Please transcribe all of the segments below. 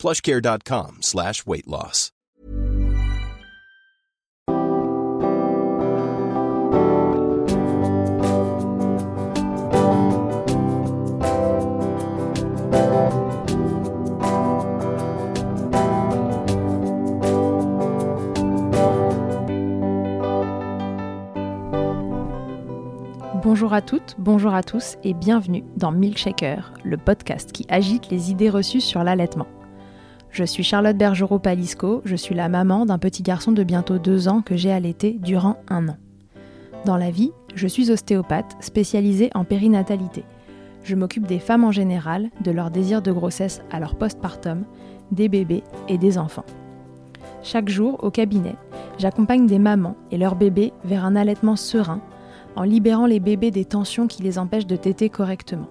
plushcare.com slash weight loss. Bonjour à toutes, bonjour à tous et bienvenue dans Milkshaker, le podcast qui agite les idées reçues sur l'allaitement. Je suis Charlotte Bergerot-Palisco, je suis la maman d'un petit garçon de bientôt deux ans que j'ai allaité durant un an. Dans la vie, je suis ostéopathe spécialisée en périnatalité. Je m'occupe des femmes en général, de leur désir de grossesse à leur postpartum, des bébés et des enfants. Chaque jour, au cabinet, j'accompagne des mamans et leurs bébés vers un allaitement serein en libérant les bébés des tensions qui les empêchent de téter correctement.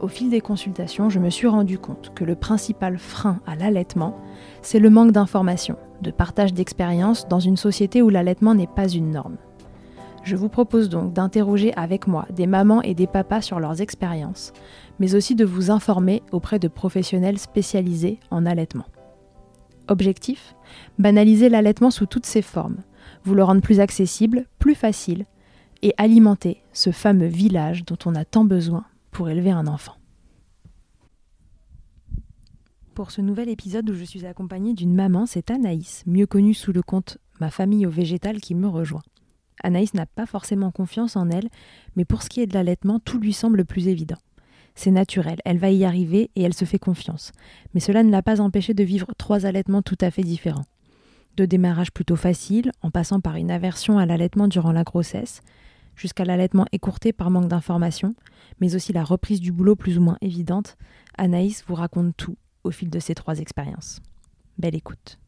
Au fil des consultations, je me suis rendu compte que le principal frein à l'allaitement, c'est le manque d'informations, de partage d'expériences dans une société où l'allaitement n'est pas une norme. Je vous propose donc d'interroger avec moi des mamans et des papas sur leurs expériences, mais aussi de vous informer auprès de professionnels spécialisés en allaitement. Objectif Banaliser l'allaitement sous toutes ses formes, vous le rendre plus accessible, plus facile, et alimenter ce fameux village dont on a tant besoin pour élever un enfant. Pour ce nouvel épisode où je suis accompagnée d'une maman, c'est Anaïs, mieux connue sous le compte Ma famille au végétal, qui me rejoint. Anaïs n'a pas forcément confiance en elle, mais pour ce qui est de l'allaitement, tout lui semble plus évident. C'est naturel, elle va y arriver et elle se fait confiance. Mais cela ne l'a pas empêché de vivre trois allaitements tout à fait différents. De démarrage plutôt facile, en passant par une aversion à l'allaitement durant la grossesse, jusqu'à l'allaitement écourté par manque d'informations, mais aussi la reprise du boulot plus ou moins évidente, Anaïs vous raconte tout au fil de ces trois expériences. Belle écoute.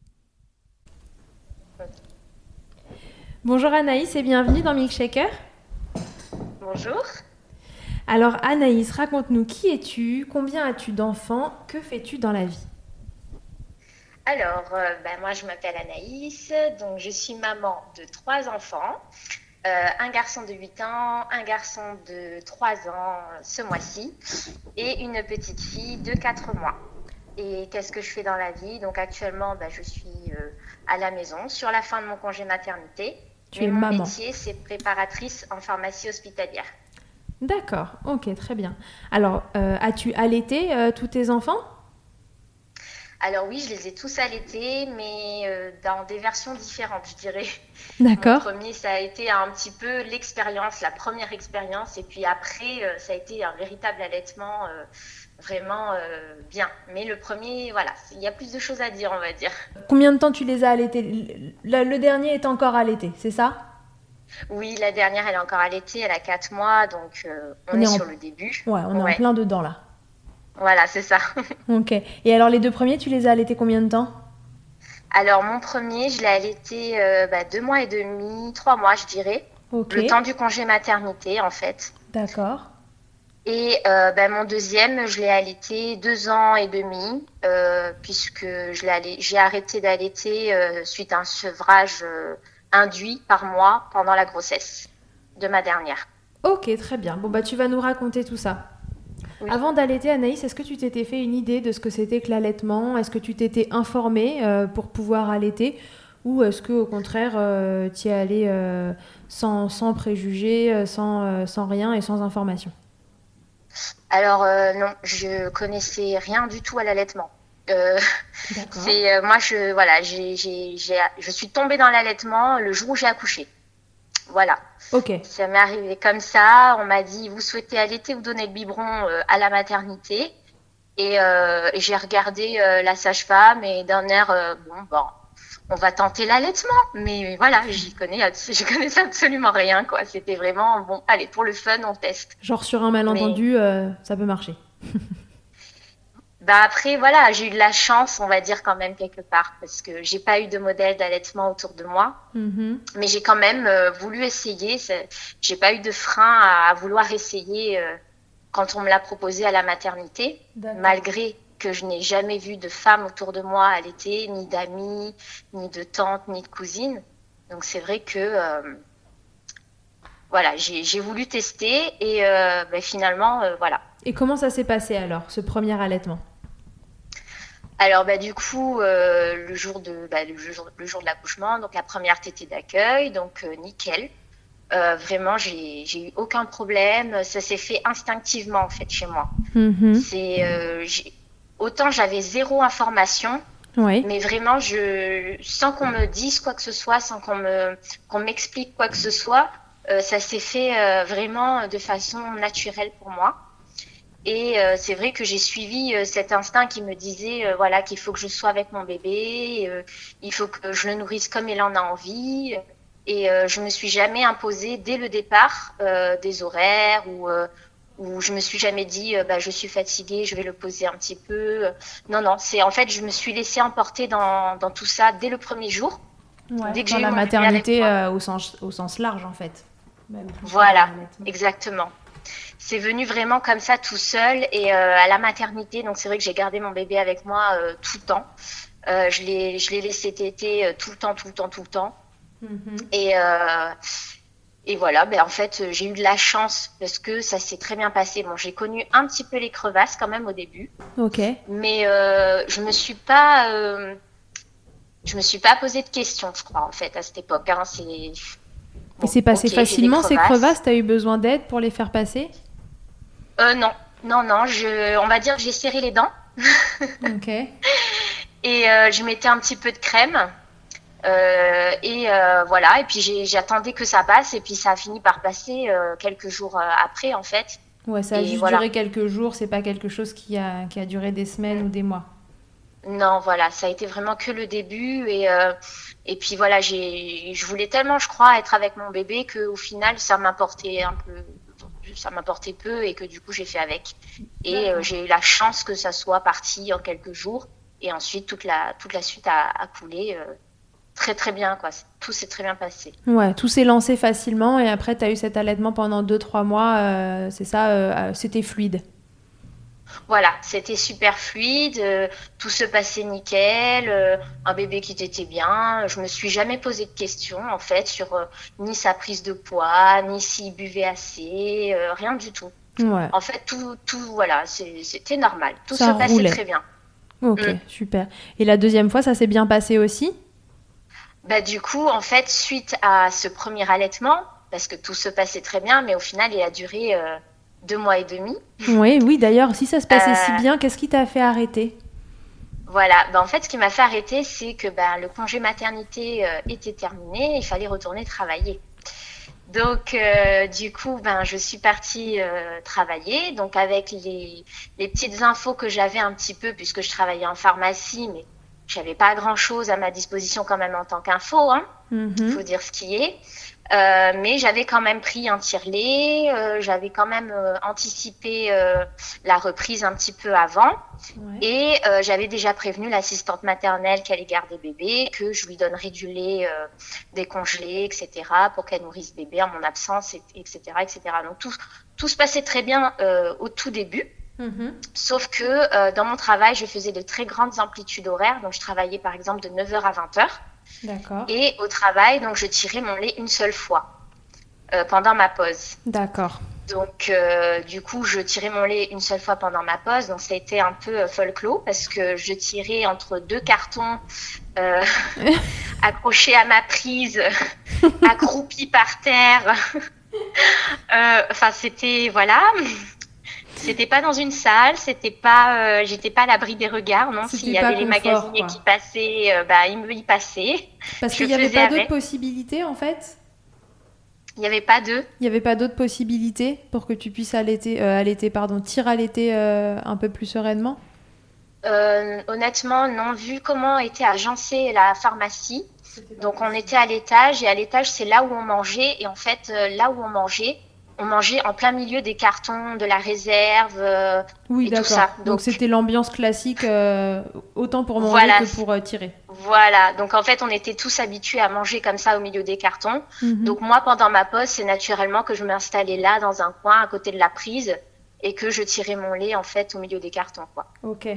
Bonjour Anaïs et bienvenue dans Milkshaker. Bonjour. Alors Anaïs, raconte-nous qui es-tu, combien as-tu d'enfants, que fais-tu dans la vie? Alors, euh, ben, moi je m'appelle Anaïs, donc je suis maman de trois enfants. Euh, un garçon de 8 ans, un garçon de 3 ans ce mois-ci et une petite fille de 4 mois. Et qu'est-ce que je fais dans la vie? Donc actuellement, bah, je suis euh, à la maison sur la fin de mon congé maternité. Tu es mon maman. métier, c'est préparatrice en pharmacie hospitalière. D'accord, ok, très bien. Alors, euh, as-tu allaité tous tes enfants? Alors oui, je les ai tous allaités, mais euh, dans des versions différentes, je dirais. D'accord. Mon premier, ça a été un petit peu l'expérience, la première expérience, et puis après, euh, ça a été un véritable allaitement euh, vraiment bien. Mais le premier, voilà, il y a plus de choses à dire, on va dire. Combien de temps tu les as allaités? Le, le dernier est encore allaité, c'est ça? Oui, la dernière, elle est encore allaitée, elle a 4 mois, donc on, On est, est en- sur le début. Ouais, on est Ouais. en plein dedans là. Voilà, c'est ça. Ok. Et alors les deux premiers, tu les as allaités combien de temps? Alors mon premier, je l'ai allaité euh, bah, deux mois et demi, trois mois, je dirais. Ok. Le temps du congé maternité, en fait. D'accord. Et euh, ben, mon deuxième, je l'ai allaité deux ans et demi, euh, puisque je l'ai allai- j'ai arrêté d'allaiter euh, suite à un sevrage induit par moi pendant la grossesse de ma dernière. Ok, très bien. Bon bah tu vas nous raconter tout ça. Oui. Avant d'allaiter, Anaïs, est-ce que tu t'étais fait une idée de ce que c'était que l'allaitement? Est-ce que tu t'étais informée euh, pour pouvoir allaiter? Ou est-ce que au contraire, euh, tu y es allée euh, sans, sans préjugés, euh, sans, euh, sans rien et sans information? Alors euh, non, je connaissais rien du tout à l'allaitement. Euh, c'est euh, moi je voilà, j'ai, j'ai, j'ai- je suis tombée dans l'allaitement le jour où j'ai accouché. Voilà. Ok. Ça m'est arrivé comme ça. On m'a dit, vous souhaitez allaiter ou donner le biberon euh, à la maternité? Et euh, j'ai regardé euh, la sage-femme et d'un air, euh, bon, bon, on va tenter l'allaitement. Mais voilà, j'y connais, j'y connaissais absolument rien, quoi. C'était vraiment, bon, allez, pour le fun, on teste. Genre sur un malentendu, ça peut marcher. bah après, voilà, j'ai eu de la chance, on va dire quand même quelque part, parce que j'ai pas eu de modèle d'allaitement autour de moi, Mhm. mais j'ai quand même euh, voulu essayer. J'ai pas eu de frein à, à vouloir essayer euh, quand on me l'a proposé à la maternité, malgré que je n'ai jamais vu de femme autour de moi allaiter, ni d'amis, ni de tantes, ni de cousines. Donc c'est vrai que euh, voilà, j'ai voulu tester et ben, finalement voilà. Et comment ça s'est passé alors, ce premier allaitement? Alors bah du coup euh, le jour de bah, le jour le jour de l'accouchement donc la première tétée d'accueil donc euh, nickel Euh, vraiment j'ai j'ai eu aucun problème ça s'est fait instinctivement en fait chez moi Mhm. c'est euh, autant j'avais zéro information Oui. mais vraiment je sans qu'on me dise quoi que ce soit sans qu'on me qu'on m'explique quoi que ce soit euh, ça s'est fait euh, vraiment de façon naturelle pour moi et euh, c'est vrai que j'ai suivi euh, cet instinct qui me disait euh, voilà qu'il faut que je sois avec mon bébé, il faut que je le nourrisse comme il en a envie. Et je me suis jamais imposée dès le départ des horaires ou où je me suis jamais dit bah, je suis fatiguée, je vais le poser un petit peu. Non non, c'est en fait je me suis laissée emporter dans, dans tout ça dès le premier jour. Ouais, Dès que Dans j'ai la maternité au, sens, au sens large en fait. Même Voilà, exactement. C'est venu vraiment comme ça tout seul et euh, à la maternité. Donc c'est vrai que j'ai gardé mon bébé avec moi euh, tout le temps. Euh, je l'ai je l'ai laissé téter euh, tout le temps, tout le temps, tout le temps. Mhm. Et euh, et voilà, ben en fait j'ai eu de la chance parce que ça s'est très bien passé. Bon, j'ai connu un petit peu les crevasses quand même au début, Ok. mais euh, je me suis pas euh, je me suis pas posé de questions, je crois en fait à cette époque. Hein. C'est Et c'est passé facilement ces crevasses? T'as eu besoin d'aide pour les faire passer? Euh, non, non, non. Je, on va dire que j'ai serré les dents Ok. et euh, je mettais un petit peu de crème. Euh, et voilà. Et puis j'ai- j'attendais que ça passe et puis ça a fini par passer quelques jours après en fait. Ouais, ça a Et juste voilà. duré quelques jours, c'est pas quelque chose qui a, qui a duré des semaines ou des mois. Non, voilà, ça a été vraiment que le début et euh, et puis voilà, j'ai, je voulais tellement, je crois, être avec mon bébé que au final ça m'importait un peu, ça m'importait peu et que du coup j'ai fait avec. Et euh, j'ai eu la chance que ça soit parti en quelques jours et ensuite toute la toute la suite a, a coulé euh, très très bien quoi. Tout s'est très bien passé. Ouais, tout s'est lancé facilement et après, tu as eu cet allaitement pendant 2-3 mois, euh, c'est ça, c'était fluide. Voilà, c'était super fluide, euh, tout se passait nickel, euh, un bébé qui t'était bien. Je me suis jamais posé de questions en fait sur euh, ni sa prise de poids, ni s'il buvait assez, rien du tout. Ouais, En fait, tout, tout, voilà, c'était normal. Tout Ça se passait roulait. très bien. ok, Mm. super. Et la deuxième fois, ça s'est bien passé aussi? Bah du coup, en fait, suite à ce premier allaitement, parce que tout se passait très bien, mais au final, il a duré deux mois et demi. Oui, oui, d'ailleurs, si ça se passait si Euh, bien, qu'est-ce qui t'a fait arrêter? Voilà, ben, en fait, ce qui m'a fait arrêter, c'est que ben, le congé maternité euh, était terminé, il fallait retourner travailler. Donc, euh, du coup, ben, je suis partie euh, travailler. Donc, avec les, les petites infos que j'avais un petit peu, puisque je travaillais en pharmacie, mais j'avais pas grand-chose à ma disposition quand même en tant qu'info, hein, Mhm. faut dire ce qui est. Euh, mais j'avais quand même pris un tire-lait, euh, j'avais quand même euh, anticipé euh, la reprise un petit peu avant. Ouais. Et euh, j'avais déjà prévenu l'assistante maternelle qui allait garder bébé, que je lui donnerais du lait décongelé, etc., pour qu'elle nourrisse bébé en mon absence, et- etc., etc. Donc tout, tout se passait très bien euh, au tout début, Mhm. sauf que euh, dans mon travail, je faisais de très grandes amplitudes horaires, donc je travaillais par exemple de 9h à 20h, D'accord. et au travail, donc je tirais mon lait une seule fois euh, pendant ma pause. D'accord. Donc, euh, du coup, je tirais mon lait une seule fois pendant ma pause. Donc, ça a été un peu euh, folklore parce que je tirais entre deux cartons euh, accrochés à ma prise, accroupis par terre. Euh, Enfin, c'était voilà. C'était pas dans une salle, c'était pas, euh, j'étais pas à l'abri des regards, non. S'il y avait les confort, magasiniers quoi. qui passaient, euh, bah ils me y passaient. Parce qu'il n'y avait pas d'autres possibilités en fait? Il n'y avait pas d'eux. Il n'y avait pas d'autres possibilités pour que tu puisses allaiter, euh, allaiter pardon, tirer allaiter euh, un peu plus sereinement? Euh, honnêtement, non. Vu comment était agencée la pharmacie, donc on était à l'étage et à l'étage c'est là où on mangeait et en fait là où on mangeait, on mangeait en plein milieu des cartons, de la réserve. Euh, oui, d'accord. Donc c'était l'ambiance classique, euh, autant pour manger que pour euh, tirer. Voilà. Donc en fait, on était tous habitués à manger comme ça au milieu des cartons. Mhm. Donc moi, pendant ma pause, c'est naturellement que je m'installais là, dans un coin, à côté de la prise, et que je tirais mon lait en fait au milieu des cartons, quoi. Ok.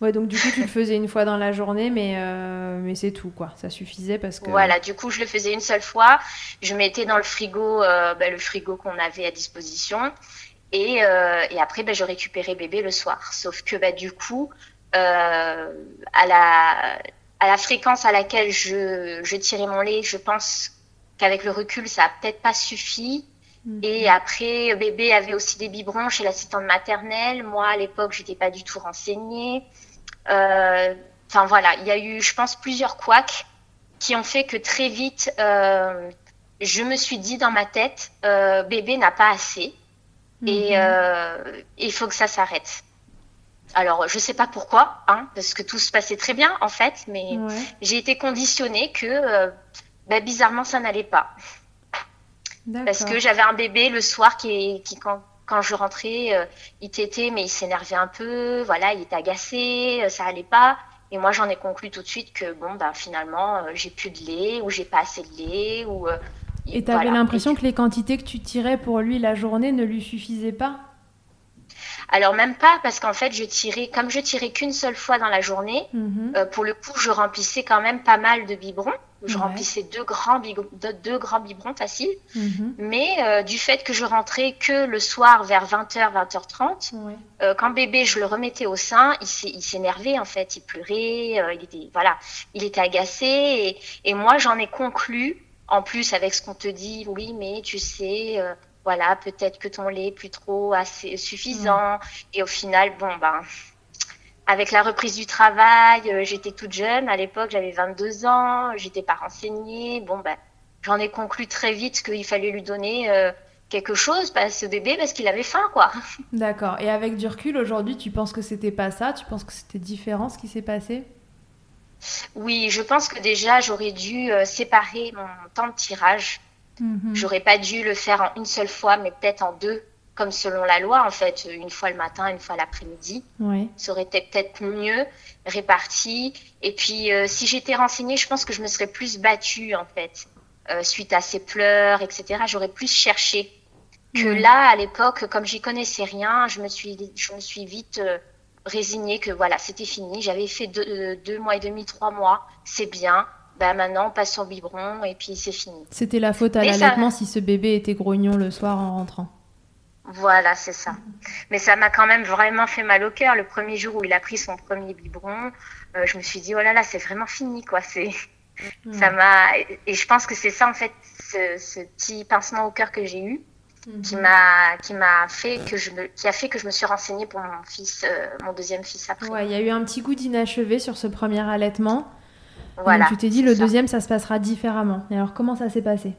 Ouais, donc du coup, tu le faisais une fois dans la journée, mais, euh, mais c'est tout, quoi. Ça suffisait parce que. Voilà, du coup, je le faisais une seule fois. Je mettais dans le frigo euh, bah, le frigo qu'on avait à disposition. Et, euh, et après, bah, je récupérais bébé le soir. Sauf que bah, du coup, à, la, à la fréquence à laquelle je, je tirais mon lait, je pense qu'avec le recul, ça n'a peut-être pas suffi. Et après, bébé avait aussi des biberons chez l'assistante maternelle. Moi, à l'époque, je n'étais pas du tout renseignée. Euh, enfin voilà, il y a eu, je pense, plusieurs couacs qui ont fait que très vite, euh, je me suis dit dans ma tête, euh, bébé n'a pas assez et mhm. il faut que ça s'arrête. Alors, je sais pas pourquoi, hein, parce que tout se passait très bien en fait, mais j'ai été conditionnée que bah, bizarrement ça n'allait pas. Parce que j'avais un bébé le soir qui, qui quand, quand je rentrais, euh, il t'était, mais il s'énervait un peu, voilà, il était agacé, euh, ça allait pas. Et moi, j'en ai conclu tout de suite que bon, ben finalement, euh, j'ai plus de lait ou j'ai pas assez de lait ou. et tu avais l'impression que les quantités que tu tirais pour lui la journée ne lui suffisaient pas? Alors même pas parce qu'en fait je tirais comme je tirais qu'une seule fois dans la journée. Mhm. pour le coup je remplissais quand même pas mal de biberons. Je remplissais deux grands, deux, grands biberons faciles. Mhm. Mais euh, du fait que je rentrais que le soir vers 20h, 20h30, euh, quand bébé, je le remettais au sein, il s'énervait en fait, il pleurait, euh, il était voilà, il était agacé. Et, et moi, j'en ai conclu, en plus avec ce qu'on te dit, oui, mais tu sais, voilà, peut-être que ton lait est plus trop assez suffisant. Et au final, bon ben avec la reprise du travail, euh, j'étais toute jeune. À l'époque, j'avais 22 ans. J'étais pas renseignée. Bon, ben, j'en ai conclu très vite qu'il fallait lui donner euh, quelque chose à ce bébé parce qu'il avait faim, quoi. D'accord. Et avec du recul, aujourd'hui, tu penses que c'était pas ça? Tu penses que c'était différent ce qui s'est passé? Oui, je pense que déjà, j'aurais dû euh, séparer mon temps de tirage. Mhm. J'aurais pas dû le faire en une seule fois, mais peut-être en deux comme selon la loi, en fait, une fois le matin, une fois l'après-midi. Ça aurait été peut-être mieux réparti. Et puis, euh, si j'étais renseignée, je pense que je me serais plus battue, en fait, euh, suite à ses pleurs, etc. J'aurais plus cherché. Que là, à l'époque, comme j'y connaissais rien, je me suis, je me suis vite euh, résignée que voilà, c'était fini. J'avais fait deux, deux, mois et demi, trois mois, c'est bien. Ben maintenant, on passe biberon et puis c'est fini. C'était la faute à l'allaitement si ce bébé était grognon le soir en rentrant. Voilà, c'est ça. Mais ça m'a quand même vraiment fait mal au cœur. Le premier jour où il a pris son premier biberon, euh, je me suis dit, oh là là, c'est vraiment fini, quoi. C'est, ça m'a, et je pense que c'est ça, en fait, ce, petit pincement au cœur que j'ai eu, qui mhm. m'a, qui m'a fait que je me, qui a fait que je me suis renseignée pour mon fils, euh, mon deuxième fils après. Ouais, il y a eu un petit goût d'inachevé sur ce premier allaitement. Voilà. Donc tu t'es dit, le deuxième, ça se passera différemment. Et alors, comment ça s'est passé?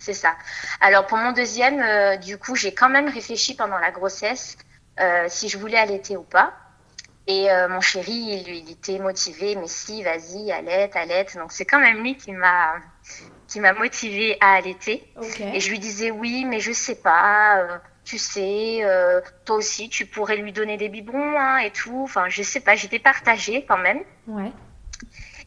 C'est ça. Alors pour mon deuxième, euh, du coup, j'ai quand même réfléchi pendant la grossesse euh, si je voulais allaiter ou pas. Et euh, mon chéri, il, il, était motivé, mais si, vas-y, allaite, allaite. Donc c'est quand même lui qui m'a qui m'a motivé à allaiter. Et je lui disais oui, mais je sais pas. tu sais, toi aussi, tu pourrais lui donner des biberons hein, et tout. Enfin, je sais pas. J'étais partagée quand même. Ouais.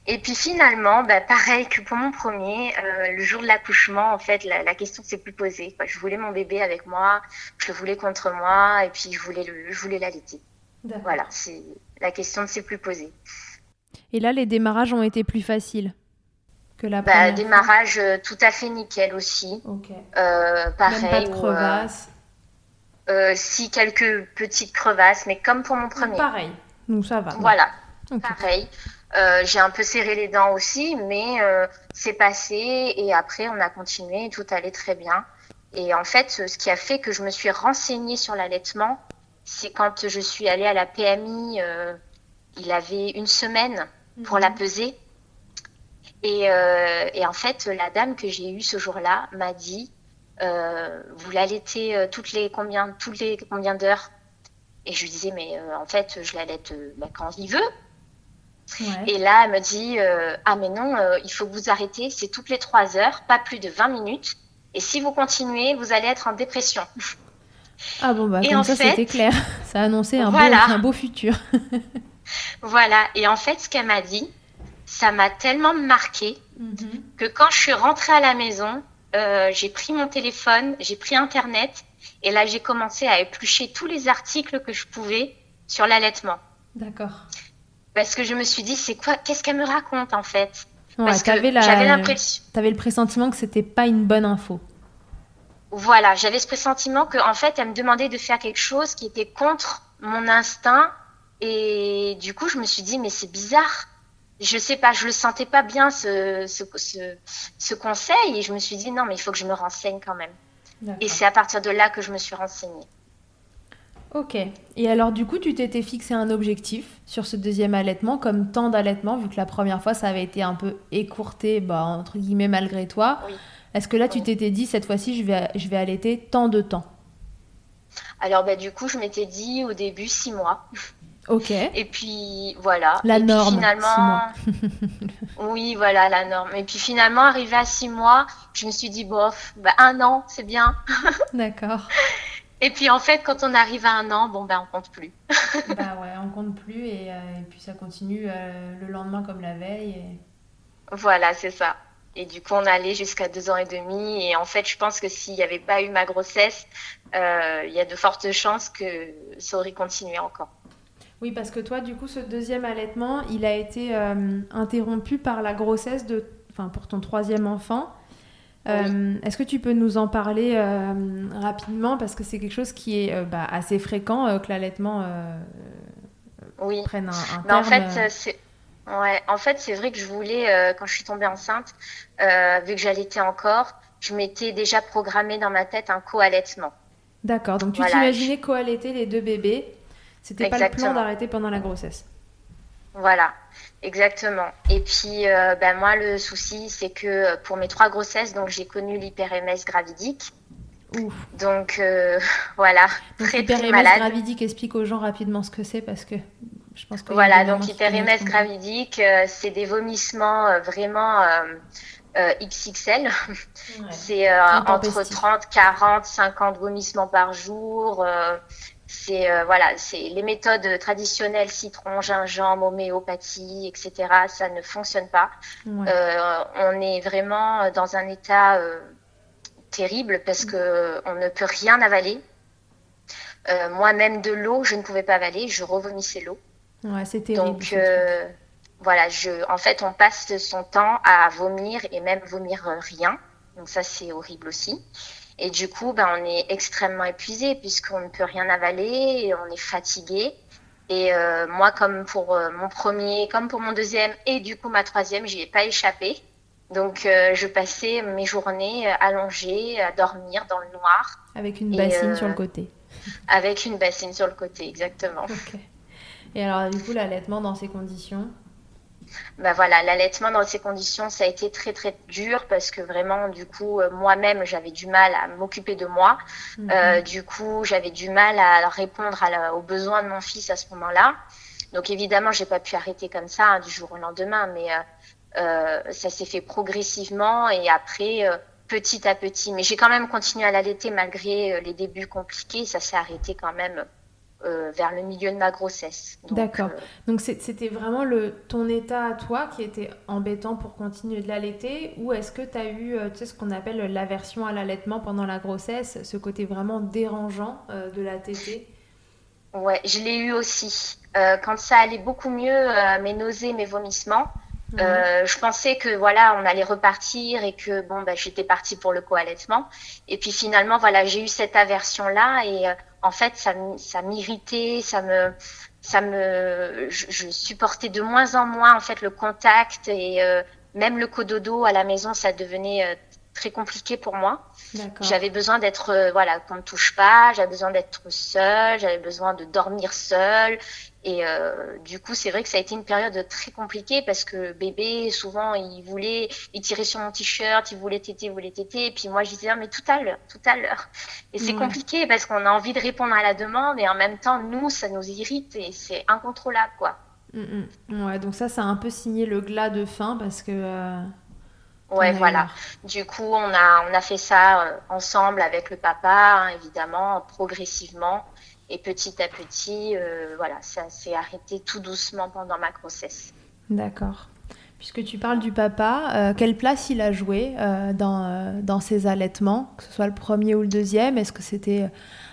Et puis finalement, bah, pareil que pour mon premier, euh, le jour de l'accouchement, en fait, la, la question s'est plus posée. Je voulais mon bébé avec moi, je le voulais contre moi, et puis je voulais le, je voulais l'allaiter. Voilà, la question ne s'est plus posée. Et là, les démarrages ont été plus faciles que la bah, première Démarrage euh, tout à fait nickel aussi. Ok. Euh, pareil. Même pas de crevasses. Euh, si quelques petites crevasses, mais comme pour mon premier. Pareil. Donc ça va. Voilà. Pareil. Euh, j'ai un peu serré les dents aussi, mais euh, c'est passé et après on a continué, tout allait très bien. Et en fait, ce qui a fait que je me suis renseignée sur l'allaitement, c'est quand je suis allée à la PMI, euh, il avait une semaine pour la mhm. peser. Et, et, en fait, la dame que j'ai eue ce jour-là m'a dit, vous l'allaitez toutes les combien, toutes les combien d'heures? Et je lui disais, mais en fait, je l'allaite bah, quand il veut. Et là, elle me dit euh, Ah, mais non, euh, il faut que vous arrêtez, c'est toutes les trois heures, pas plus de 20 minutes. Et si vous continuez, vous allez être en dépression. Ah bon, bah, comme ça, c'était clair. Ça annonçait un, beau, un beau futur. voilà. Et en fait, ce qu'elle m'a dit, ça m'a tellement marqué mhm. que quand je suis rentrée à la maison, euh, j'ai pris mon téléphone, j'ai pris Internet et là, j'ai commencé à éplucher tous les articles que je pouvais sur l'allaitement. D'accord. Parce que je me suis dit, c'est quoi Qu'est-ce qu'elle me raconte en fait Parce que j'avais l'impression. Tu avais le pressentiment que c'était pas une bonne info. Voilà, j'avais ce pressentiment qu'en fait, elle me demandait de faire quelque chose qui était contre mon instinct. Et du coup, je me suis dit, mais c'est bizarre. Je sais pas, je le sentais pas bien ce, ce, ce, conseil. Et je me suis dit, non, mais il faut que je me renseigne quand même. Et c'est à partir de là que je me suis renseignée. Ok. Et alors, du coup, tu t'étais fixé un objectif sur ce deuxième allaitement, comme temps d'allaitement, vu que la première fois, ça avait été un peu écourté, bah, entre guillemets, malgré toi. Oui. Est-ce que là, tu t'étais dit, cette fois-ci, je vais, je vais allaiter tant de temps? Alors, bah, du coup, je m'étais dit au début six mois. Ok. Et puis, voilà. La Et norme. Puis, finalement, oui, voilà, la norme. Et puis finalement, arrivé à six mois, je me suis dit, bof, bah, un an, c'est bien. D'accord. Et puis en fait, quand on arrive à un an, bon ben on compte plus. bah ouais, on compte plus et, euh, puis ça continue euh, le lendemain comme la veille. Voilà, c'est ça. Et du coup, on allait jusqu'à deux ans et demi. Et en fait, je pense que s'il n'y avait pas eu ma grossesse, euh, il y a de fortes chances que ça aurait continué encore. Oui, parce que toi, du coup, ce deuxième allaitement, il a été interrompu par la grossesse de, enfin, pour ton troisième enfant. Euh, est-ce que tu peux nous en parler euh, rapidement? Parce que c'est quelque chose qui est euh, bah, assez fréquent que l'allaitement oui. prenne un, un En fait, c'est ouais, en fait, c'est vrai que je voulais quand je suis tombée enceinte, vu que j'allaitais encore, je m'étais déjà programmé dans ma tête un co-allaitement. D'accord. Donc tu t'imaginais co-allaiter les deux bébés. C'était pas le plan d'arrêter pendant la grossesse. Voilà, exactement. Et puis, euh, ben moi, le souci, c'est que euh, pour mes trois grossesses, donc j'ai connu l'hyper-MS gravidique. Ouf. Donc, euh, voilà, donc, très, très malade. gravidique, explique aux gens rapidement ce que c'est parce que je pense que... Voilà, donc l'hyper-MS gravidique, c'est des vomissements vraiment... XXL. C'est entre 30, 40, 50 vomissements par jour c'est euh, voilà, c'est les méthodes traditionnelles citron, gingembre, homéopathie, etc. Ça ne fonctionne pas. Euh, on est vraiment dans un état euh, terrible parce que on ne peut rien avaler. Moi-même de l'eau, je ne pouvais pas avaler, je revomissais l'eau. Ouais, c'est terrible. Donc voilà, je, en fait, on passe son temps à vomir et même vomir rien. Donc ça, c'est horrible aussi. Et du coup, ben, on est extrêmement épuisé puisqu'on ne peut rien avaler, et on est fatigué. Et euh, moi, comme pour euh, mon premier, comme pour mon deuxième et du coup ma troisième, j'y ai pas échappé. Donc, euh, je passais mes journées allongées à dormir dans le noir. Avec une bassine sur le côté. Avec une bassine sur le côté, exactement. Et alors, du coup, l'allaitement dans ces conditions bah voilà, l'allaitement dans ces conditions, ça a été très très dur parce que vraiment, du coup, euh, moi-même, j'avais du mal à m'occuper de moi. Mhm. Euh, du coup, j'avais du mal à répondre aux besoins de mon fils à ce moment-là. Donc évidemment, j'ai pas pu arrêter comme ça hein, du jour au lendemain, mais euh, ça s'est fait progressivement et après petit à petit. Mais j'ai quand même continué à l'allaiter malgré les débuts compliqués. Ça s'est arrêté quand même euh, vers le milieu de ma grossesse. D'accord. Euh, Donc c'était vraiment le, ton état à toi qui était embêtant pour continuer de l'allaiter ou est-ce que tu as eu euh, tu sais, ce qu'on appelle l'aversion à l'allaitement pendant la grossesse, ce côté vraiment dérangeant de la tétée? Ouais, je l'ai eu aussi. quand ça allait beaucoup mieux, mes nausées, mes vomissements, mhm. je pensais que voilà, on allait repartir et que bon, bah, j'étais partie pour le co-allaitement. Et puis finalement, voilà, j'ai eu cette aversion là et en fait, ça, ça m'irritait, ça me, ça me, je, supportais de moins en moins en fait le contact et euh, même le cododo à la maison, ça devenait euh, très compliqué pour moi. J'avais besoin d'être, euh, voilà, qu'on ne touche pas, j'avais besoin d'être seule, j'avais besoin de dormir seule. Et euh, du coup, c'est vrai que ça a été une période très compliquée parce que bébé, souvent, il voulait, il tirait sur mon t-shirt, il voulait téter, il voulait téter. Et puis moi, je disais, ah, mais tout à l'heure, tout à l'heure. Et c'est compliqué parce qu'on a envie de répondre à la demande et en même temps, nous, ça nous irrite et c'est incontrôlable, quoi. Mm, mm. Ouais, donc ça, ça a un peu signé le glas de fin parce que. Euh, Ouais, voilà. Du coup, on a, on a fait ça ensemble avec le papa, hein, évidemment, progressivement. Et petit à petit, voilà, ça s'est arrêté tout doucement pendant ma grossesse. D'accord. Puisque tu parles du papa, euh, quelle place il a joué euh, dans, euh, dans ses allaitements, que ce soit le premier ou le deuxième? Est-ce que c'était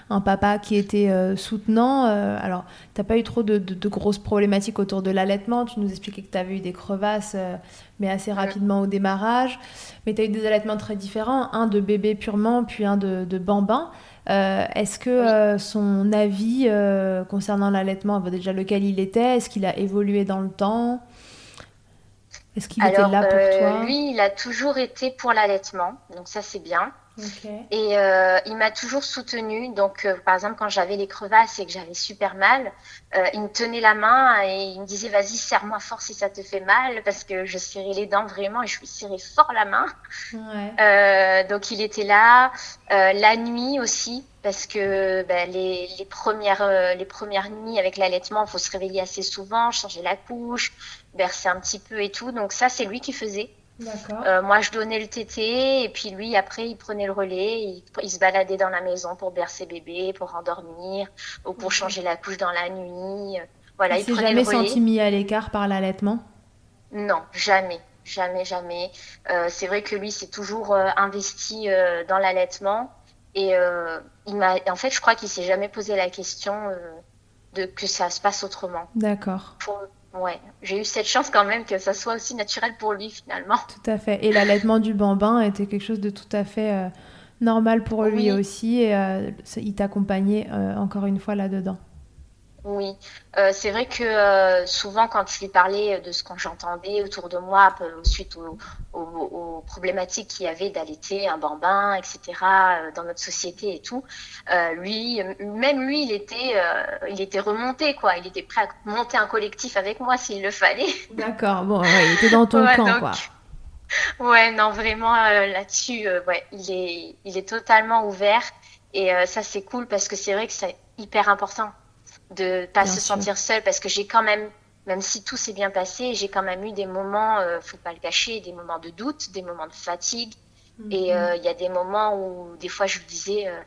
un papa qui était soutenant? Alors, tu n'as pas eu trop de, de, grosses problématiques autour de l'allaitement. Tu nous expliquais que tu avais eu des crevasses, mais assez rapidement au démarrage. Mais tu as eu des allaitements très différents, un de bébé purement, puis un de bambin. Est-ce que son avis concernant l'allaitement, déjà lequel il était, est-ce qu'il a évolué dans le temps? Est-ce qu'il était là pour euh, toi? Lui, il a toujours été pour l'allaitement, donc ça c'est bien. Et euh, il m'a toujours soutenue. Donc, euh, par exemple, quand j'avais les crevasses et que j'avais super mal, il me tenait la main et il me disait Vas-y, serre-moi fort si ça te fait mal, parce que je serrais les dents vraiment et je lui serrais fort la main. donc, il était là. la nuit aussi, parce que ben, les, les, premières, les premières nuits avec l'allaitement, il faut se réveiller assez souvent, changer la couche, bercer un petit peu et tout. Donc ça, c'est lui qui faisait. Euh, moi, je donnais le tété et puis lui, après, il prenait le relais. Il, se baladait dans la maison pour bercer bébé, pour endormir ou pour changer la couche dans la nuit. Voilà, il, il s'est jamais senti mis à l'écart par l'allaitement? Non, jamais. Jamais, jamais. Euh, c'est vrai que lui, s'est toujours euh, investi dans l'allaitement. Et il m'a, en fait, je crois qu'il s'est jamais posé la question de que ça se passe autrement. D'accord. Ouais, j'ai eu cette chance quand même que ça soit aussi naturel pour lui finalement. Tout à fait. Et l'allaitement du bambin était quelque chose de tout à fait euh, normal pour lui aussi. Et euh, il t'accompagnait euh, encore une fois là-dedans. Oui, euh, c'est vrai que euh, souvent quand je lui parlais de ce que j'entendais autour de moi suite aux, problématiques qu'il y avait d'allaiter un bambin, etc. Euh, dans notre société et tout, lui, même lui, il était, il était remonté quoi. Il était prêt à monter un collectif avec moi s'il le fallait. D'accord, bon, il était dans ton camp quoi. Ouais, non, vraiment là-dessus, ouais, il est, il est totalement ouvert et ça c'est cool parce que c'est vrai que c'est hyper important de pas se sentir seule parce que j'ai quand même même si tout s'est bien passé, j'ai quand même eu des moments, euh, faut pas le cacher, des moments de doute, des moments de fatigue. Et mhm. euh, il y a des moments où des fois je lui disais, euh,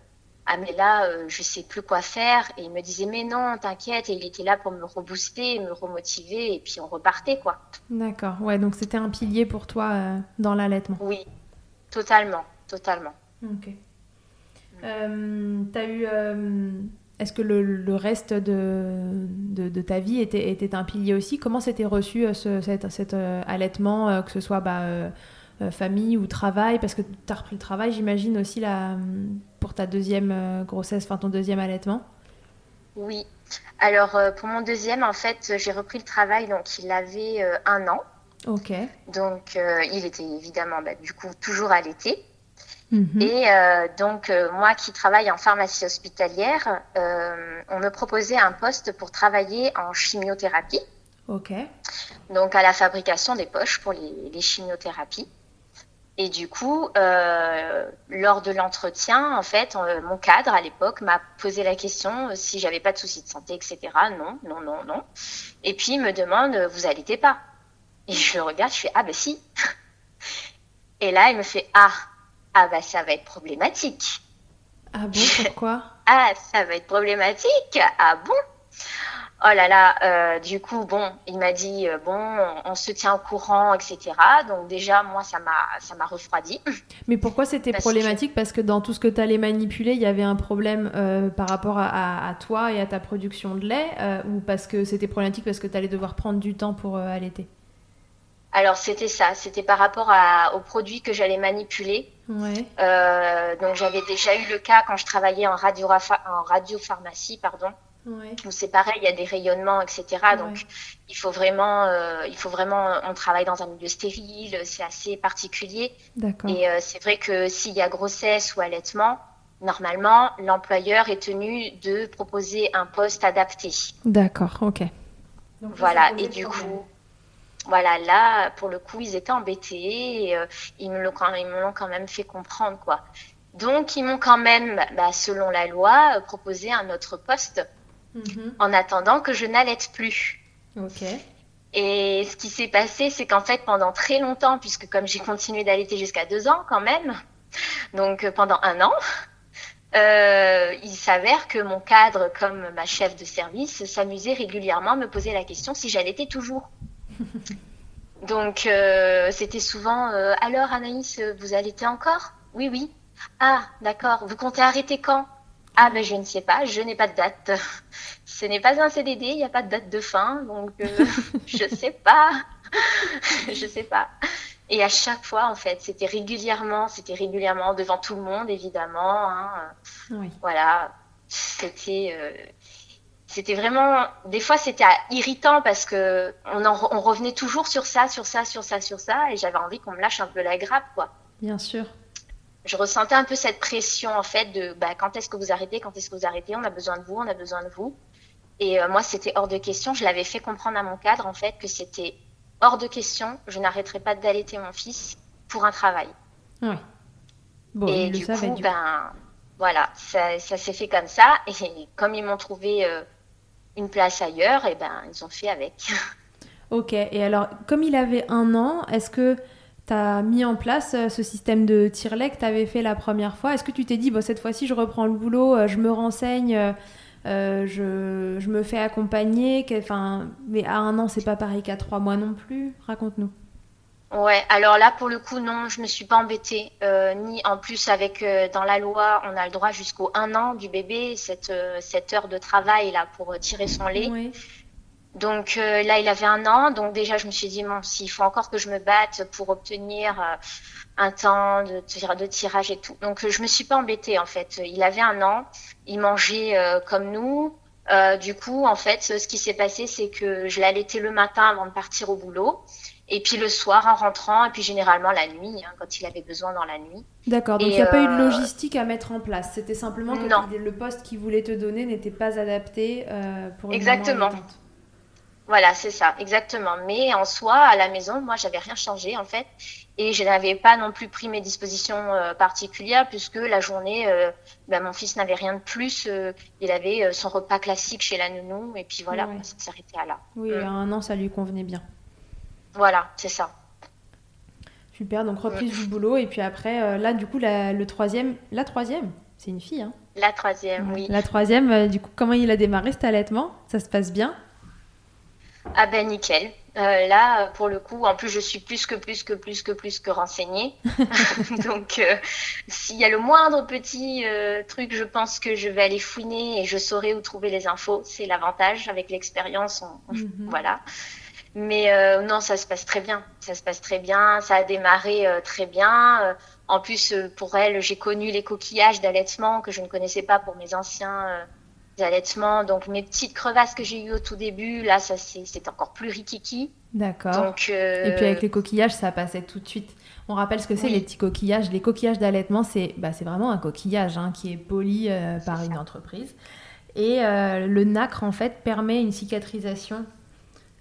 ah mais là, euh, je sais plus quoi faire. Et il me disait, mais non, t'inquiète. Et il était là pour me rebooster, me remotiver. Et puis on repartait, quoi. D'accord. Ouais, donc c'était un pilier pour toi dans l'allaitement. Oui, totalement, totalement. Ok. T'as eu est-ce que le, reste de, de, ta vie était, était, un pilier aussi? Comment s'était reçu euh, ce, cet, euh, allaitement, euh, que ce soit bah, famille ou travail? Parce que tu as repris le travail, j'imagine, aussi là, pour ta deuxième grossesse, enfin ton deuxième allaitement Oui. Alors, pour mon deuxième, en fait, j'ai repris le travail, donc il avait un an. Ok. Donc, il était évidemment, bah, du coup, toujours allaité. Mhm. Et euh, donc, euh, moi qui travaille en pharmacie hospitalière, euh, on me proposait un poste pour travailler en chimiothérapie. OK. Donc, à la fabrication des poches pour les, chimiothérapies. Et du coup, lors de l'entretien, en fait, mon cadre à l'époque m'a posé la question si j'avais pas de soucis de santé, etc. Non, non, non, non. Et puis, il me demande, vous allaitez pas? Et je le regarde, je fais, ah ben si. Et là, il me fait, ah, ah bah ça va être problématique. Ah bon, pourquoi? Ah, ça va être problématique. Ah bon? Oh là là, euh, du coup, bon, il m'a dit, euh, bon, on, se tient au courant, etc. Donc déjà, moi, ça m'a, ça m'a refroidi. Mais pourquoi c'était problématique? Parce que dans tout ce que tu allais manipuler, il y avait un problème euh, par rapport à, toi et à ta production de lait Ou parce que c'était problématique parce que tu allais devoir prendre du temps pour allaiter? Alors c'était ça, c'était par rapport à, aux produits que j'allais manipuler. Ouais. Euh, donc j'avais déjà eu le cas quand je travaillais en radio en radiopharmacie, pardon. Ouais. Où c'est pareil, il y a des rayonnements, etc. Donc il faut vraiment, euh, il faut vraiment, on travaille dans un milieu stérile, c'est assez particulier. D'accord. Et euh, c'est vrai que s'il y a grossesse ou allaitement, normalement l'employeur est tenu de proposer un poste adapté. D'accord, ok. voilà. Et du coup voilà, là, pour le coup, ils étaient embêtés et euh, ils me l'ont quand, même fait comprendre, quoi. Donc, ils m'ont quand même, bah, selon la loi, euh, proposé un autre poste mhm. en attendant que je n'allaite plus. Ok. Et ce qui s'est passé, c'est qu'en fait, pendant très longtemps, puisque comme j'ai continué d'allaiter jusqu'à deux ans quand même, donc pendant un an, euh, il s'avère que mon cadre, comme ma chef de service, s'amusait régulièrement à me poser la question si j'allaitais toujours. Donc, euh, c'était souvent euh, Alors, Anaïs, vous allaitez encore? Oui, oui. Ah, d'accord. Vous comptez arrêter quand? Ah, ben, je ne sais pas. Je n'ai pas de date. Ce n'est pas un CDD. Il n'y a pas de date de fin. Donc, je ne sais pas. je ne sais pas. Et à chaque fois, en fait, c'était régulièrement, c'était régulièrement devant tout le monde, évidemment. Hein. Oui. Voilà, c'était, euh, c'était vraiment. Des fois, c'était irritant parce que on, on revenait toujours sur ça, sur ça, sur ça, sur ça, et j'avais envie qu'on me lâche un peu la grappe, quoi. Bien sûr. Je ressentais un peu cette pression, en fait, de bah, quand est-ce que vous arrêtez, quand est-ce que vous arrêtez, on a besoin de vous, on a besoin de vous. Et euh, moi, c'était hors de question. Je l'avais fait comprendre à mon cadre, en fait, que c'était hors de question, je n'arrêterai pas d'allaiter mon fils pour un travail. Oui. Bon, et du coup, ben, voilà, ça, s'est fait comme ça. Et comme ils m'ont trouvé euh, une place ailleurs, et ben, ils ont fait avec. Ok, et alors, comme il avait un an, est-ce que tu as mis en place euh, ce système de tire-lait que tu avais fait la première fois Est-ce que tu t'es dit, bon, cette fois-ci, je reprends le boulot, euh, je me renseigne euh, je, je, me fais accompagner? Mais à un an, c'est pas pareil qu'à trois mois non plus? Raconte-nous. Ouais, alors là pour le coup non, je me suis pas embêtée. Euh, ni en plus avec euh, dans la loi, on a le droit jusqu'au un an du bébé, cette cette heure de travail là pour tirer son lait. Oui. Donc là il avait un an, donc déjà je me suis dit bon s'il faut encore que je me batte pour obtenir un temps de, de tirage et tout. Donc je me suis pas embêtée en fait. Il avait un an, il mangeait euh, comme nous. Euh, du coup, en fait, ce qui s'est passé, c'est que je l'allaitais le matin avant de partir au boulot. Et puis le soir en rentrant, et puis généralement la nuit, hein, quand il avait besoin dans la nuit. D'accord, donc il n'y a pas eu de euh, logistique à mettre en place. C'était simplement que le poste qu'il voulait te donner n'était pas adapté pour une Exactement. Voilà, c'est ça, exactement. Mais en soi, à la maison, moi, j'avais rien changé en fait. Et je n'avais pas non plus pris mes dispositions euh, particulières puisque la journée, euh, ben, mon fils n'avait rien de plus. Euh, il avait son repas classique chez la nounou et puis voilà, ça s'arrêtait à là. Oui, mm. à un an, ça lui convenait bien. Voilà, c'est ça. Super, donc reprise du boulot et puis après, là, du coup, la, le troisième, la troisième, c'est une fille, hein La troisième, oui. La troisième, du coup, comment il a démarré cet allaitement? Ça se passe bien? Ah ben nickel. Euh, là, pour le coup, en plus, je suis plus que plus que plus que plus que renseignée. Donc, euh, s'il y a le moindre petit euh, truc, je pense que je vais aller fouiner et je saurai où trouver les infos. C'est l'avantage avec l'expérience. Mhm. Voilà. Mais non, ça se passe très bien. Ça se passe très bien. Ça a démarré très bien. en plus, pour elle, j'ai connu les coquillages d'allaitement que je ne connaissais pas pour mes anciens allaitements. Donc mes petites crevasses que j'ai eues au tout début, là, ça c'est encore plus rikiki. D'accord. Euh, Et puis avec les coquillages, ça passait tout de suite. On rappelle ce que c'est les petits coquillages. Les coquillages d'allaitement, c'est bah, vraiment un coquillage hein, qui est poli euh, par une entreprise. Et euh, le nacre, en fait, permet une cicatrisation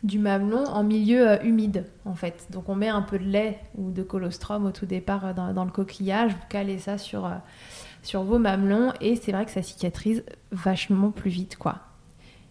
du mamelon en milieu humide, en fait. Donc on met un peu de lait ou de colostrum au tout départ dans, dans le coquillage, vous calez ça sur sur vos mamelons et c'est vrai que ça cicatrise vachement plus vite quoi.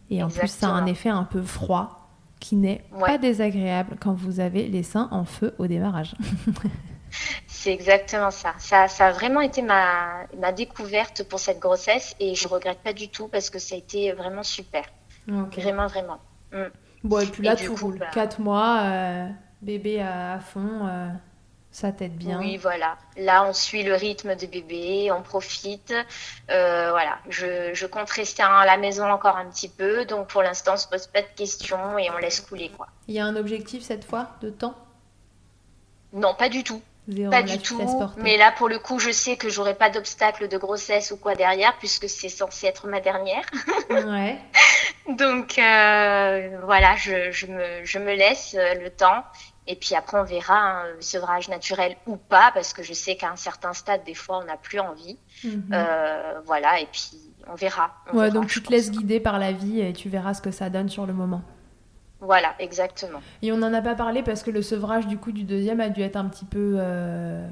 Et en plus ça a un effet un peu froid qui n'est pas désagréable quand vous avez les seins en feu au démarrage. c'est exactement ça. ça. ça. a vraiment été ma, ma, découverte pour cette grossesse et je regrette pas du tout parce que ça a été vraiment super. Vraiment, vraiment. Mm. Bon, et puis là, tout roule. Bah... 4 mois, euh, bébé à, fond. Euh, ça t'aide bien. Oui, voilà. Là, on suit le rythme de bébé, on profite. Euh, voilà, je, je, compte rester à la maison encore un petit peu. Donc, pour l'instant, on se pose pas de questions et on laisse couler. Quoi. Il y a un objectif cette fois de temps? Non, pas du tout. Pas du tout. Mais là, pour le coup, je sais que j'aurai pas d'obstacle de grossesse ou quoi derrière, puisque c'est censé être ma dernière. ouais. Donc, euh, voilà, je, je, me, je me laisse euh, le temps. Et puis après, on verra un hein, sevrage naturel ou pas, parce que je sais qu'à un certain stade, des fois, on n'a plus envie. Mhm. Euh, voilà, et puis on verra. ouais, donc tu te laisses guider par la vie et tu verras ce que ça donne sur le moment. Voilà, exactement. Et on n'en a pas parlé parce que le sevrage du coup du deuxième a dû être un petit peu, euh,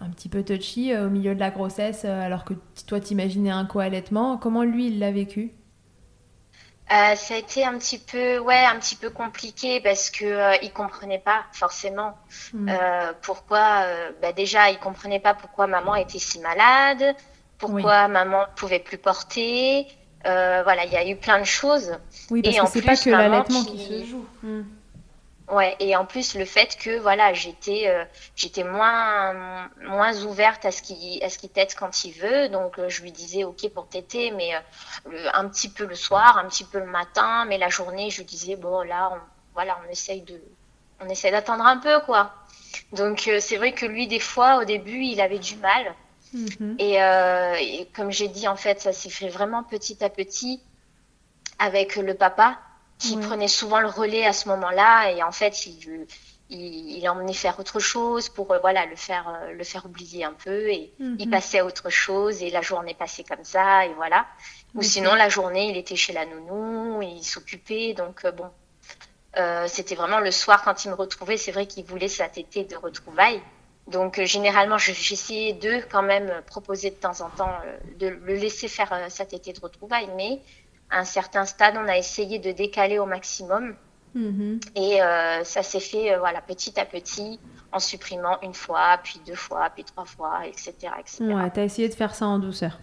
un petit peu touchy euh, au milieu de la grossesse, alors que toi t'imaginais un co-allaitement. Comment lui il l'a vécu? Euh, ça a été un petit peu, ouais, un petit peu compliqué parce que euh, il comprenait pas forcément Mm. euh, pourquoi. euh, bah déjà, il comprenait pas pourquoi maman était si malade, pourquoi maman pouvait plus porter. Euh, voilà, il y a eu plein de choses. Oui, parce Et que c'est pas plus, que l'allaitement qui- qui se joue. Mm. Ouais, et en plus le fait que voilà, j'étais euh, j'étais moins moins ouverte à ce qu'il à ce qu'il tète quand il veut, donc euh, je lui disais OK pour téter mais euh, le- un petit peu le soir, un petit peu le matin, mais la journée, je lui disais bon là on, voilà, on essaye de on essaie d'attendre un peu quoi. Donc c'est vrai que lui des fois au début, il avait du mal Mhm. et, euh, et comme j'ai dit, en fait, ça s'est fait vraiment petit à petit avec le papa qui Ouais. prenait souvent le relais à ce moment-là. Et en fait, il, il, il emmenait faire autre chose pour euh, voilà, le, faire, euh, le faire oublier un peu. Et il Mhm. passait à autre chose et la journée passait comme ça. Et voilà. Ou sinon, la journée, il était chez la nounou, il s'occupait. Donc, bon. C'était vraiment le soir quand il me retrouvait. C'est vrai qu'il voulait sa tétée de retrouvailles. Donc euh, généralement, je- j'essayais de quand même euh, proposer de temps en temps euh, de le laisser faire sa tétée de retrouvailles, mais à un certain stade, on a essayé de décaler au maximum Mhm. et euh, ça s'est fait euh, voilà petit à petit en supprimant une fois, puis deux fois, puis trois fois, etc., etc. Ouais, t'as essayé de faire ça en douceur.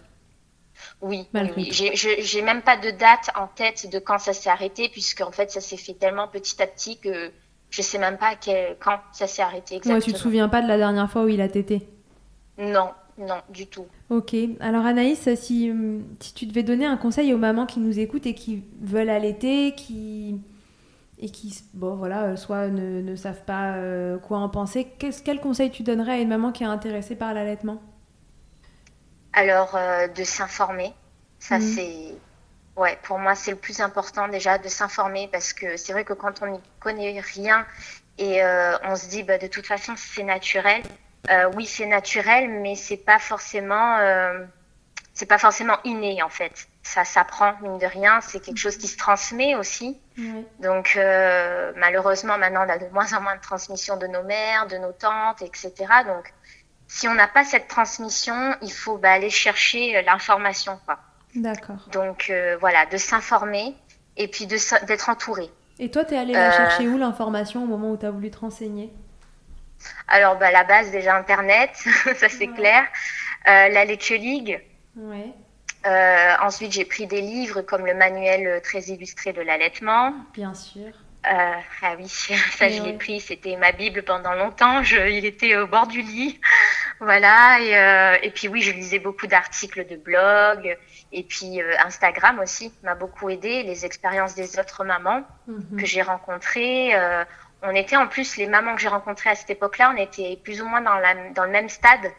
Oui, Malgré oui, j'ai même pas de date en tête de quand ça s'est arrêté, puisque en fait ça s'est fait tellement petit à petit que je sais même pas quel- quand ça s'est arrêté exactement. Ouais, tu te souviens pas de la dernière fois où il a tété Non, non, du tout. Ok. Alors Anaïs, si, hum, si tu devais donner un conseil aux mamans qui nous écoutent et qui veulent allaiter, qui et qui bon voilà, euh, soit ne, ne savent pas euh, quoi en penser, quel conseil tu donnerais à une maman qui est intéressée par l'allaitement? Alors, euh, de s'informer, ça Mhm. c'est... Ouais, pour moi, c'est le plus important déjà de s'informer parce que c'est vrai que quand on n'y connaît rien et euh, on se dit, bah, de toute façon, c'est naturel. Euh, oui, c'est naturel, mais c'est pas forcément, euh, c'est pas forcément inné en fait. Ça s'apprend mine de rien. C'est quelque chose qui se transmet aussi. Donc malheureusement maintenant on a de moins en moins de transmission de nos mères, de nos tantes, etc. Donc si on n'a pas cette transmission, il faut bah, aller chercher l'information. quoi. D'accord. Donc euh, voilà, de s'informer et puis d'être entouré. Et toi, t'es allée la Euh. chercher où l'information au moment où t'as voulu te renseigner? Alors bah, la base déjà Internet, ça c'est Ouais. clair. Euh, la Lecture League. Ouais. Euh, ensuite j'ai pris des livres comme le manuel très illustré de l'allaitement. Bien sûr. Euh, ah oui, ça je l'ai ouais. pris, c'était ma Bible pendant longtemps, je, il était au bord du lit. Voilà, et, euh, et puis oui, je lisais beaucoup d'articles de blog, et puis euh, Instagram aussi m'a beaucoup aidé, les expériences des autres mamans Mhm. que j'ai rencontrées. on était en plus, les mamans que j'ai rencontrées à cette époque-là, on était plus ou moins dans, la, dans le même stade.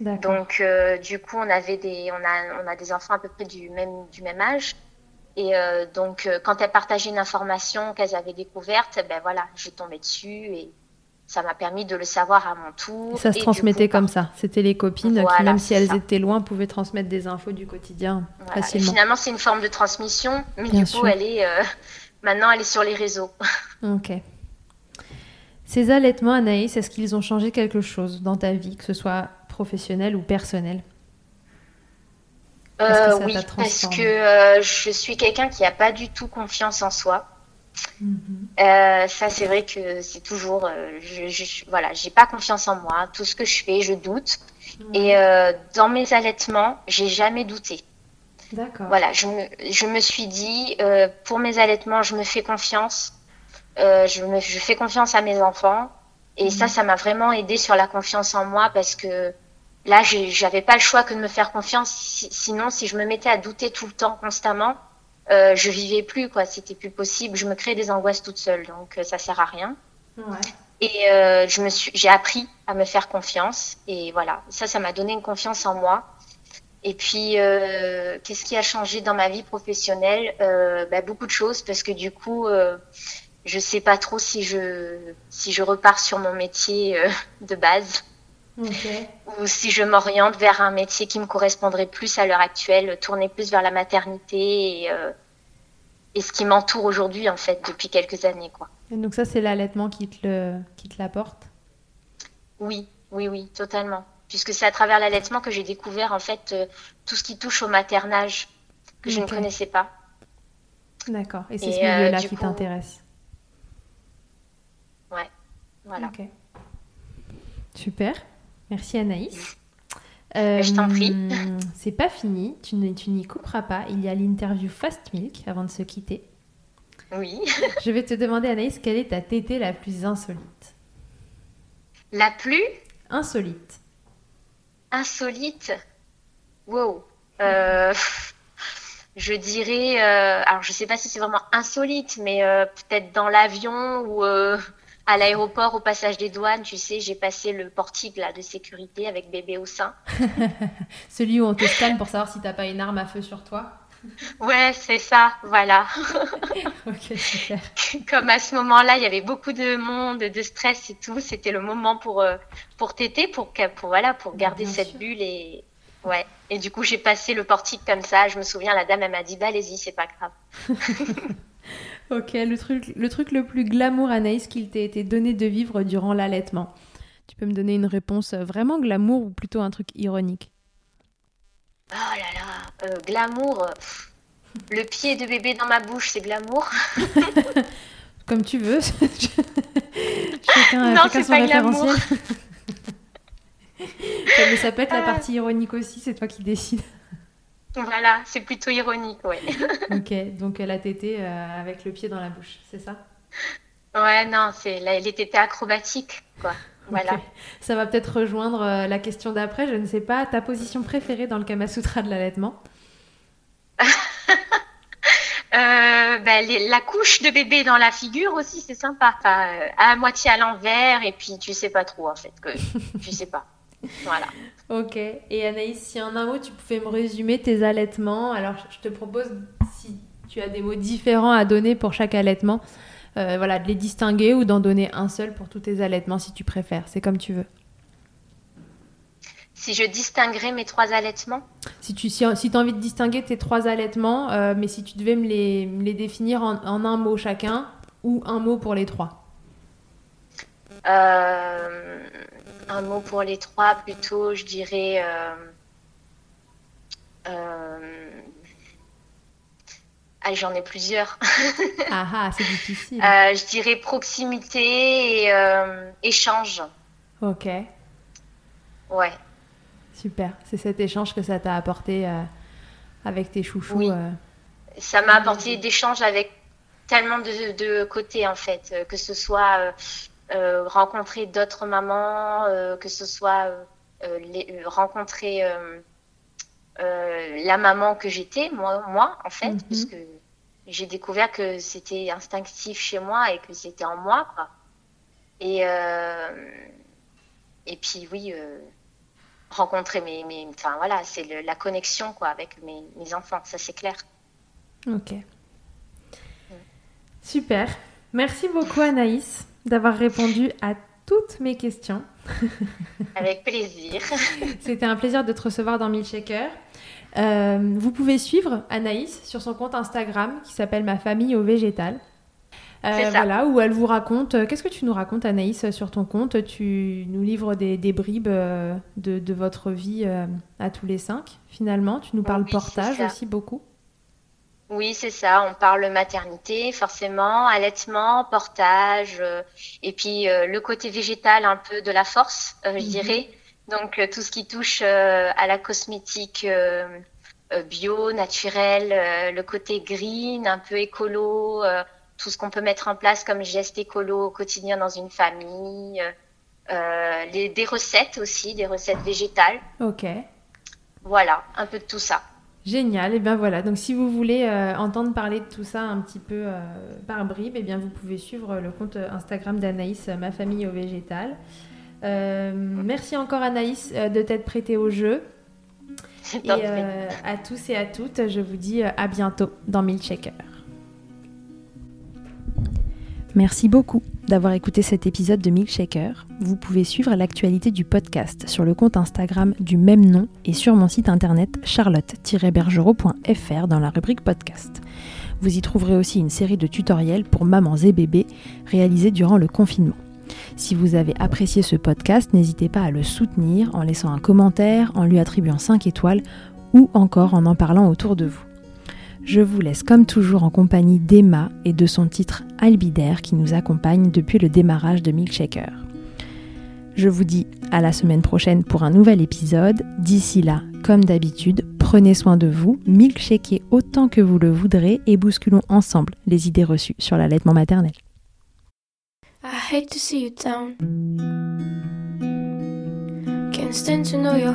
Donc, du coup, on avait des, on a, on a des enfants à peu près du même, du même âge. Et euh, donc, euh, quand elles partageaient une information qu'elles avaient découverte, ben voilà, j'ai tombé dessus et ça m'a permis de le savoir à mon tour. Ça se transmettait coup, comme ça. C'était les copines qui, même si elles ça. étaient loin, pouvaient transmettre des infos du quotidien voilà. Et facilement. finalement, c'est une forme de transmission, mais Bien du sûr. coup, elle est, euh, maintenant, elle est sur les réseaux. Ok. Ces allaitements, Anaïs, est-ce qu'ils ont changé quelque chose dans ta vie, que ce soit professionnel ou personnel? Que Euh, oui, parce que euh, je suis quelqu'un qui n'a pas du tout confiance en soi. Mhm. Euh, ça, c'est vrai que c'est toujours, euh, je, je, voilà, j'ai pas confiance en moi. Tout ce que je fais, je doute. Et euh, dans mes allaitements, j'ai jamais douté. D'accord. Voilà, je me, je me suis dit, euh, pour mes allaitements, je me fais confiance. Euh, je, me, je fais confiance à mes enfants. Et ça, ça m'a vraiment aidé sur la confiance en moi parce que là, j'avais pas le choix que de me faire confiance. Si- sinon, si je me mettais à douter tout le temps, constamment, euh, je vivais plus, quoi. C'était plus possible. Je me créais des angoisses toute seule, donc euh, ça sert à rien. Ouais. Et euh, je me suis, j'ai appris à me faire confiance. Et voilà, ça, ça m'a donné une confiance en moi. Et puis, euh, qu'est-ce qui a changé dans ma vie professionnelle? Euh, bah, Beaucoup de choses, parce que du coup, euh, je sais pas trop si je, si je repars sur mon métier euh, de base Ou si je m'oriente vers un métier qui me correspondrait plus à l'heure actuelle, tourner plus vers la maternité et, euh, et ce qui m'entoure aujourd'hui, en fait, depuis quelques années, quoi. Et donc ça, c'est l'allaitement qui te l'apporte? Oui, oui, oui, totalement. Puisque c'est à travers l'allaitement que j'ai découvert en fait euh, tout ce qui touche au maternage que je ne connaissais pas. D'accord. Et c'est ce milieu-là qui t'intéresse? Ouais, voilà. Ok. Super. Merci Anaïs. je t'en prie. C'est pas fini, tu n'y couperas pas. Il y a l'interview Fast Milk avant de se quitter. Oui. je vais te demander, Anaïs, quelle est ta tétée la plus insolite? La plus Insolite. Insolite? Wow. Euh, je dirais, euh, alors je sais pas si c'est vraiment insolite, mais euh, peut-être dans l'avion ou à l'aéroport au passage des douanes, tu sais, j'ai passé le portique là de sécurité avec bébé au sein. Celui où on te scanne pour savoir si t'as pas une arme à feu sur toi. Ouais, c'est ça, voilà. ok, super. Comme à ce moment-là, il y avait beaucoup de monde, de stress et tout, c'était le moment pour euh, pour téter, pour pour voilà, pour garder cette bulle et ouais. Et du coup, j'ai passé le portique comme ça. Je me souviens, la dame elle m'a dit, bah allez-y, c'est pas grave. Ok, le truc le truc le plus glamour, Anaïs, qu'il t'ait été donné de vivre durant l'allaitement. Tu peux me donner une réponse vraiment glamour ou plutôt un truc ironique? Oh là là, euh, glamour. Le pied de bébé dans ma bouche, c'est glamour. Comme tu veux. chacun, non, c'est pas glamour. Mais ça peut être la euh. partie ironique aussi, c'est toi qui décides. Voilà, c'est plutôt ironique, ouais. ok, donc la tétée euh, avec le pied dans la bouche, c'est ça? Ouais, non, c'est les tétées acrobatiques, quoi. Voilà. Ça va peut-être rejoindre euh, la question d'après. Je ne sais pas, ta position préférée dans le Kama Sutra de l'allaitement? Euh, ben, La couche de bébé dans la figure aussi, c'est sympa. Euh, à moitié à l'envers, et puis tu sais pas trop en fait. Que, tu sais pas. Voilà. Ok. Et Anaïs, si en un mot tu pouvais me résumer tes allaitements, alors je te propose, si tu as des mots différents à donner pour chaque allaitement, euh, voilà, de les distinguer ou d'en donner un seul pour tous tes allaitements si tu préfères. C'est comme tu veux. Si je distinguerais mes trois allaitements? Si tu si, as envie de distinguer tes trois allaitements, euh, mais si tu devais me les, les définir en, un mot chacun ou un mot pour les trois? Euh, Un mot pour les trois, plutôt, je dirais. Ah, j'en ai plusieurs. ah, ah c'est difficile. Euh, je dirais proximité et euh, échange. Ok. Ouais. Super. C'est cet échange que ça t'a apporté avec tes chouchous. Oui. Ça m'a apporté d'échanges avec tellement de, côtés en fait. Que ce soit rencontrer d'autres mamans, que ce soit rencontrer euh, la maman que j'étais, moi, moi, en fait, parce mhm. puisque j'ai découvert que c'était instinctif chez moi et que c'était en moi, quoi. Et, euh, et puis, oui, euh, rencontrer mes, mes. Enfin, voilà, c'est la connexion, quoi, avec mes, mes enfants, ça c'est clair. Ok. Super. Merci beaucoup, Anaïs, d'avoir répondu à toutes mes questions. Avec plaisir. C'était un plaisir de te recevoir dans Milkshaker. Euh, vous pouvez suivre Anaïs sur son compte Instagram qui s'appelle Ma famille au végétal. Euh, voilà, où elle vous raconte. Euh, qu'est-ce que tu nous racontes, Anaïs, sur ton compte? Tu nous livres des, bribes de, votre vie à tous les cinq, finalement. Tu nous parles portage aussi beaucoup. Oui, c'est ça. On parle maternité, forcément, allaitement, portage, euh, et puis euh, le côté végétal, un peu de la force, euh, je mhm. dirais. Donc tout ce qui touche à la cosmétique bio, naturelle, le côté green, un peu écolo, tout ce qu'on peut mettre en place comme geste écolo au quotidien dans une famille, les, des recettes aussi, des recettes végétales. Ok. Voilà, un peu de tout ça. Génial, et bien voilà, donc si vous voulez euh, entendre parler de tout ça un petit peu euh, par bribes, et bien vous pouvez suivre le compte Instagram d'Anaïs, Ma famille au végétal. Euh, merci encore Anaïs de t'être prêtée au jeu. Et à tous et à toutes, je vous dis à bientôt dans Milkshaker. Merci beaucoup d'avoir écouté cet épisode de Milkshaker. Vous pouvez suivre l'actualité du podcast sur le compte Instagram du même nom et sur mon site internet charlotte-bergerot.fr dans la rubrique podcast. Vous y trouverez aussi une série de tutoriels pour mamans et bébés réalisés durant le confinement. Si vous avez apprécié ce podcast, n'hésitez pas à le soutenir en laissant un commentaire, en lui attribuant 5 étoiles ou encore en en parlant autour de vous. Je vous laisse comme toujours en compagnie d'Emma et de son titre Albidaire qui nous accompagne depuis le démarrage de Milkshaker. Je vous dis à la semaine prochaine pour un nouvel épisode. D'ici là, comme d'habitude, prenez soin de vous, milkshakez autant que vous le voudrez et bousculons ensemble les idées reçues sur l'allaitement maternel. I hate to see you down. Can't stand to know your.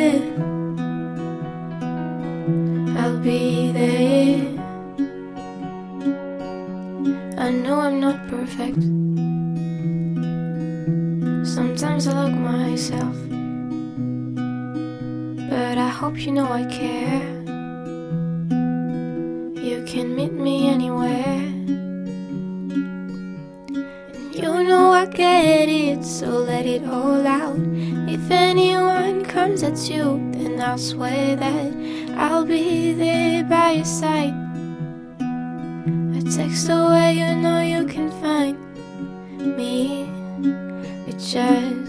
Hope you know I care. You can meet me anywhere. And you know I get it, so let it all out. If anyone comes at you, then I'll swear that I'll be there by your side. A text away, you know you can find me. It just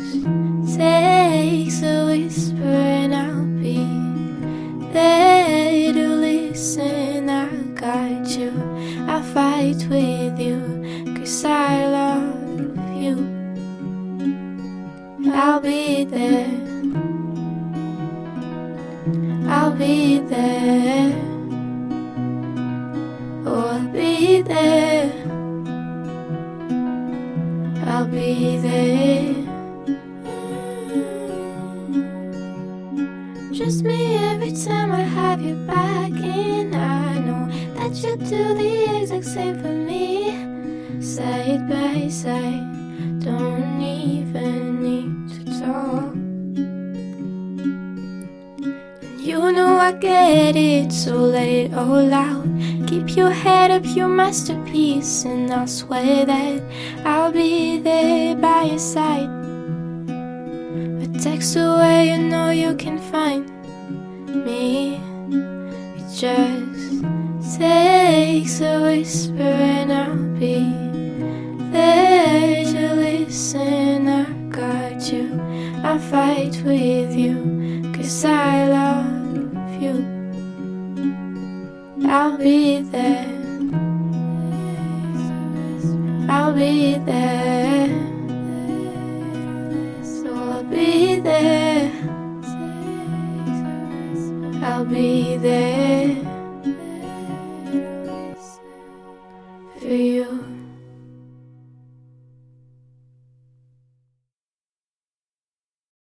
be there. Just me every time I have you back in. I know that you do the exact same for me. Side by side, don't even need to talk. You know I get it, so let it all out. Keep your head up, your masterpiece, and I'll swear that I'll be